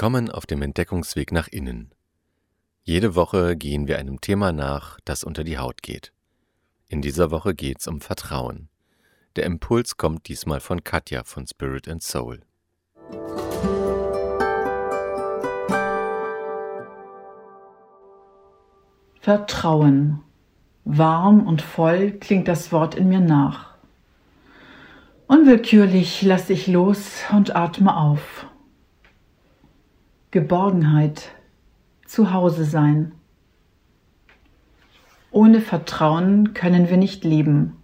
Willkommen auf dem Entdeckungsweg nach innen. Jede Woche gehen wir einem Thema nach, das unter die Haut geht. In dieser Woche geht's um Vertrauen. Der Impuls kommt diesmal von Katja von Spirit and Soul. Vertrauen. Warm und voll klingt das Wort in mir nach. Unwillkürlich lasse ich los und atme auf. Geborgenheit, zu Hause sein. Ohne Vertrauen können wir nicht leben.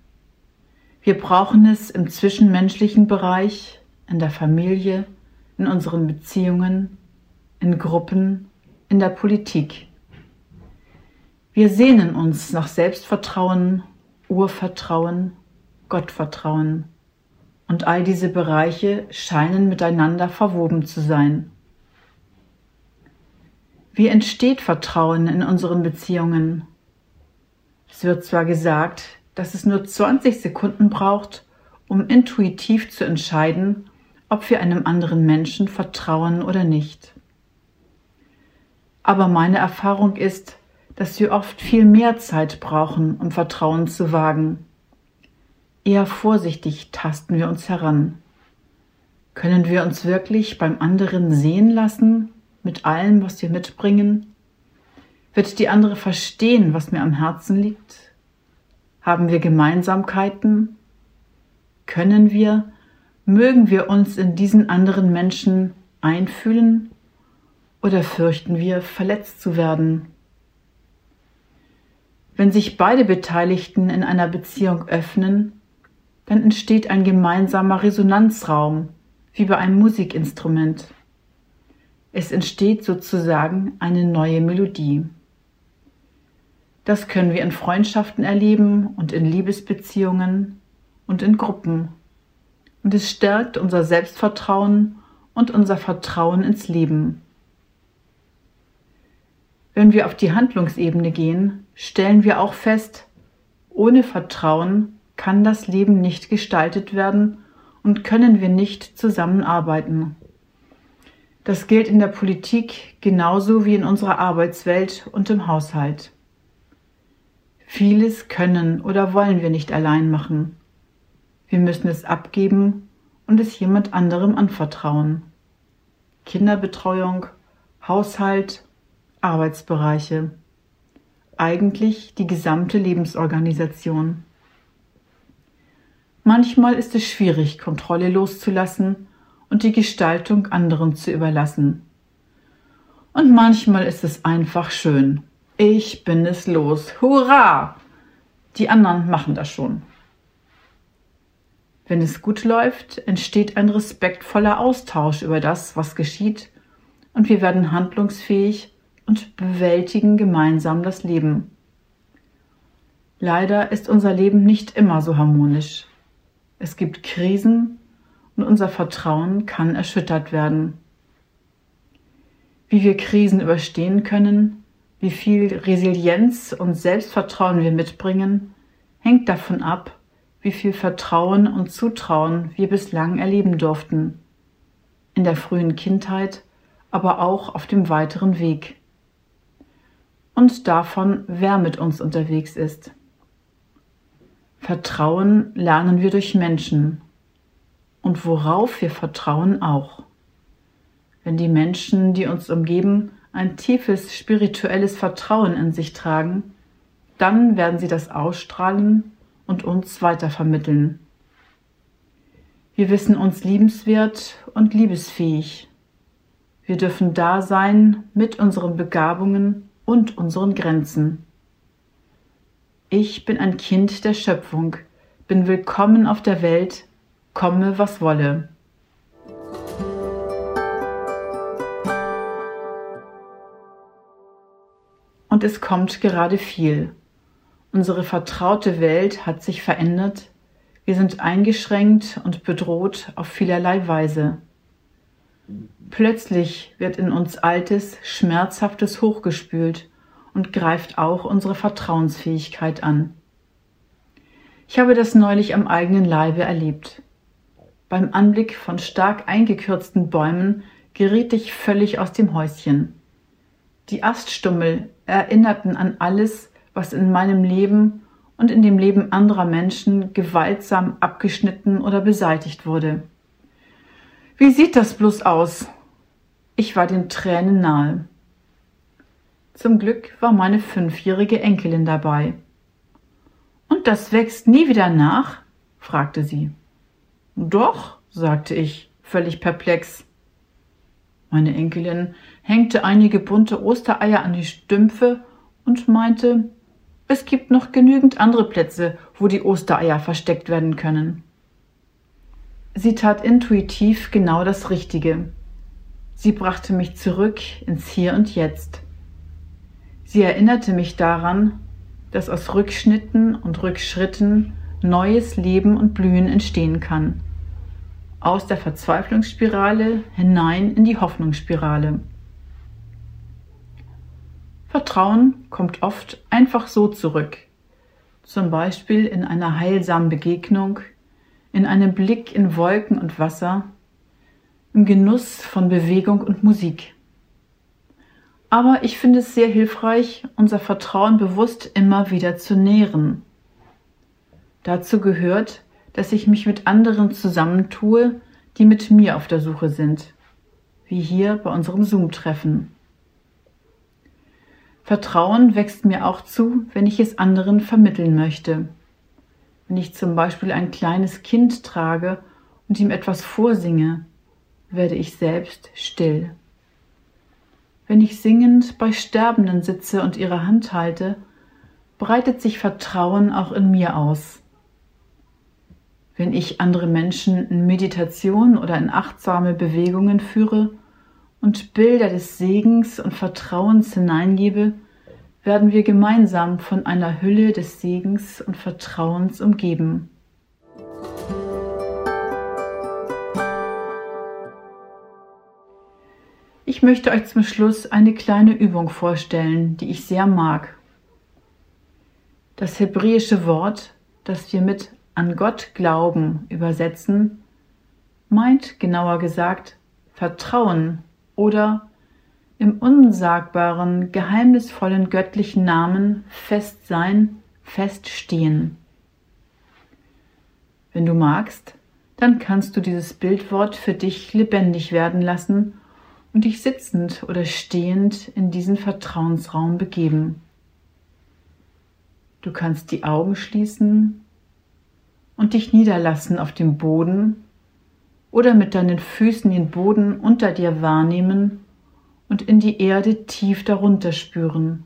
Wir brauchen es im zwischenmenschlichen Bereich, in der Familie, in unseren Beziehungen, in Gruppen, in der Politik. Wir sehnen uns nach Selbstvertrauen, Urvertrauen, Gottvertrauen. Und all diese Bereiche scheinen miteinander verwoben zu sein. Wie entsteht Vertrauen in unseren Beziehungen? Es wird zwar gesagt, dass es nur 20 Sekunden braucht, um intuitiv zu entscheiden, ob wir einem anderen Menschen vertrauen oder nicht. Aber meine Erfahrung ist, dass wir oft viel mehr Zeit brauchen, um Vertrauen zu wagen. Eher vorsichtig tasten wir uns heran. Können wir uns wirklich beim anderen sehen lassen mit allem, was wir mitbringen? Wird die andere verstehen, was mir am Herzen liegt? Haben wir Gemeinsamkeiten? Können wir, mögen wir uns in diesen anderen Menschen einfühlen oder fürchten wir, verletzt zu werden? Wenn sich beide Beteiligten in einer Beziehung öffnen, dann entsteht ein gemeinsamer Resonanzraum, wie bei einem Musikinstrument. Es entsteht sozusagen eine neue Melodie. Das können wir in Freundschaften erleben und in Liebesbeziehungen und in Gruppen. Und es stärkt unser Selbstvertrauen und unser Vertrauen ins Leben. Wenn wir auf die Handlungsebene gehen, stellen wir auch fest, ohne Vertrauen kann das Leben nicht gestaltet werden und können wir nicht zusammenarbeiten. Das gilt in der Politik genauso wie in unserer Arbeitswelt und im Haushalt. Vieles können oder wollen wir nicht allein machen. Wir müssen es abgeben und es jemand anderem anvertrauen. Kinderbetreuung, Haushalt, Arbeitsbereiche. Eigentlich die gesamte Lebensorganisation. Manchmal ist es schwierig, Kontrolle loszulassen und die Gestaltung anderen zu überlassen. Und manchmal ist es einfach schön. Ich bin es los. Hurra! Die anderen machen das schon. Wenn es gut läuft, entsteht ein respektvoller Austausch über das, was geschieht, und wir werden handlungsfähig und bewältigen gemeinsam das Leben. Leider ist unser Leben nicht immer so harmonisch. Es gibt Krisen und unser Vertrauen kann erschüttert werden. Wie wir Krisen überstehen können, wie viel Resilienz und Selbstvertrauen wir mitbringen, hängt davon ab, wie viel Vertrauen und Zutrauen wir bislang erleben durften. In der frühen Kindheit, aber auch auf dem weiteren Weg. Und davon, wer mit uns unterwegs ist. Vertrauen lernen wir durch Menschen, und worauf wir vertrauen auch. Wenn die Menschen, die uns umgeben, ein tiefes spirituelles Vertrauen in sich tragen, dann werden sie das ausstrahlen und uns weitervermitteln. Wir wissen uns liebenswert und liebesfähig. Wir dürfen da sein mit unseren Begabungen und unseren Grenzen. Ich bin ein Kind der Schöpfung, bin willkommen auf der Welt komme, was wolle. Und es kommt gerade viel. Unsere vertraute Welt hat sich verändert. Wir sind eingeschränkt und bedroht auf vielerlei Weise. Plötzlich wird in uns Altes, Schmerzhaftes hochgespült und greift auch unsere Vertrauensfähigkeit an. Ich habe das neulich am eigenen Leibe erlebt. Beim Anblick von stark eingekürzten Bäumen geriet ich völlig aus dem Häuschen. Die Aststummel erinnerten an alles, was in meinem Leben und in dem Leben anderer Menschen gewaltsam abgeschnitten oder beseitigt wurde. Wie sieht das bloß aus? Ich war den Tränen nahe. Zum Glück war meine fünfjährige Enkelin dabei. Und das wächst nie wieder nach? fragte sie. Doch, sagte ich, völlig perplex. Meine Enkelin hängte einige bunte Ostereier an die Stümpfe und meinte, es gibt noch genügend andere Plätze, wo die Ostereier versteckt werden können. Sie tat intuitiv genau das Richtige. Sie brachte mich zurück ins Hier und Jetzt. Sie erinnerte mich daran, dass aus Rückschnitten und Rückschritten neues Leben und Blühen entstehen kann. Aus der Verzweiflungsspirale hinein in die Hoffnungsspirale. Vertrauen kommt oft einfach so zurück, zum Beispiel in einer heilsamen Begegnung, in einem Blick in Wolken und Wasser, im Genuss von Bewegung und Musik. Aber ich finde es sehr hilfreich, unser Vertrauen bewusst immer wieder zu nähren. Dazu gehört, dass ich mich mit anderen zusammentue, die mit mir auf der Suche sind, wie hier bei unserem Zoom-Treffen. Vertrauen wächst mir auch zu, wenn ich es anderen vermitteln möchte. Wenn ich zum Beispiel ein kleines Kind trage und ihm etwas vorsinge, werde ich selbst still. Wenn ich singend bei Sterbenden sitze und ihre Hand halte, breitet sich Vertrauen auch in mir aus. Wenn ich andere Menschen in Meditation oder in achtsame Bewegungen führe, und Bilder des Segens und Vertrauens hineingebe, werden wir gemeinsam von einer Hülle des Segens und Vertrauens umgeben. Ich möchte euch zum Schluss eine kleine Übung vorstellen, die ich sehr mag. Das hebräische Wort, das wir mit an Gott glauben übersetzen, meint genauer gesagt Vertrauen oder im unsagbaren, geheimnisvollen göttlichen Namen fest sein, feststehen. Wenn du magst, dann kannst du dieses Bildwort für dich lebendig werden lassen und dich sitzend oder stehend in diesen Vertrauensraum begeben. Du kannst die Augen schließen und dich niederlassen auf dem Boden oder mit deinen Füßen den Boden unter dir wahrnehmen und in die Erde tief darunter spüren.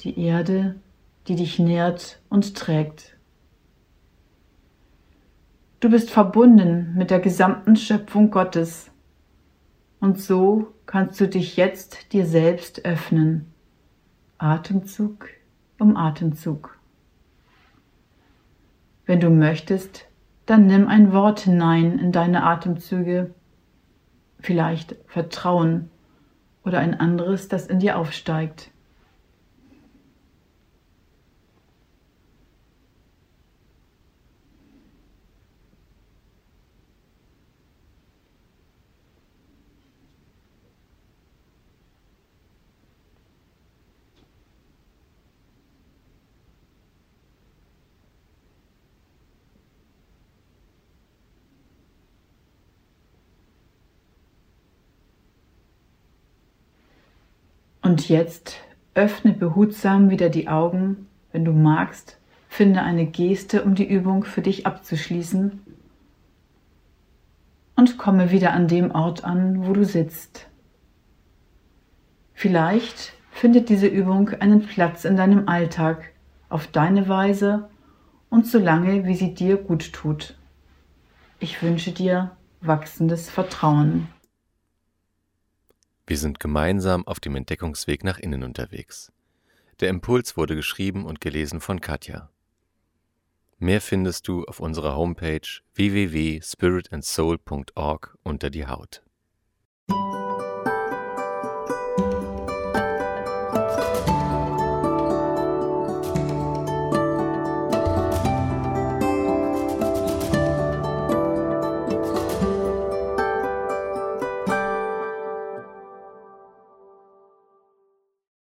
Die Erde, die dich nährt und trägt. Du bist verbunden mit der gesamten Schöpfung Gottes und so kannst du dich jetzt dir selbst öffnen. Atemzug um Atemzug. Wenn du möchtest, dann nimm ein Wort hinein in deine Atemzüge, vielleicht Vertrauen oder ein anderes, das in dir aufsteigt. Und jetzt öffne behutsam wieder die Augen. Wenn du magst, finde eine Geste, um die Übung für dich abzuschließen. Und komme wieder an dem Ort an, wo du sitzt. Vielleicht findet diese Übung einen Platz in deinem Alltag auf deine Weise und so lange, wie sie dir gut tut. Ich wünsche dir wachsendes Vertrauen. Wir sind gemeinsam auf dem Entdeckungsweg nach innen unterwegs. Der Impuls wurde geschrieben und gelesen von Katja. Mehr findest du auf unserer Homepage www.spiritandsoul.org unter die Haut.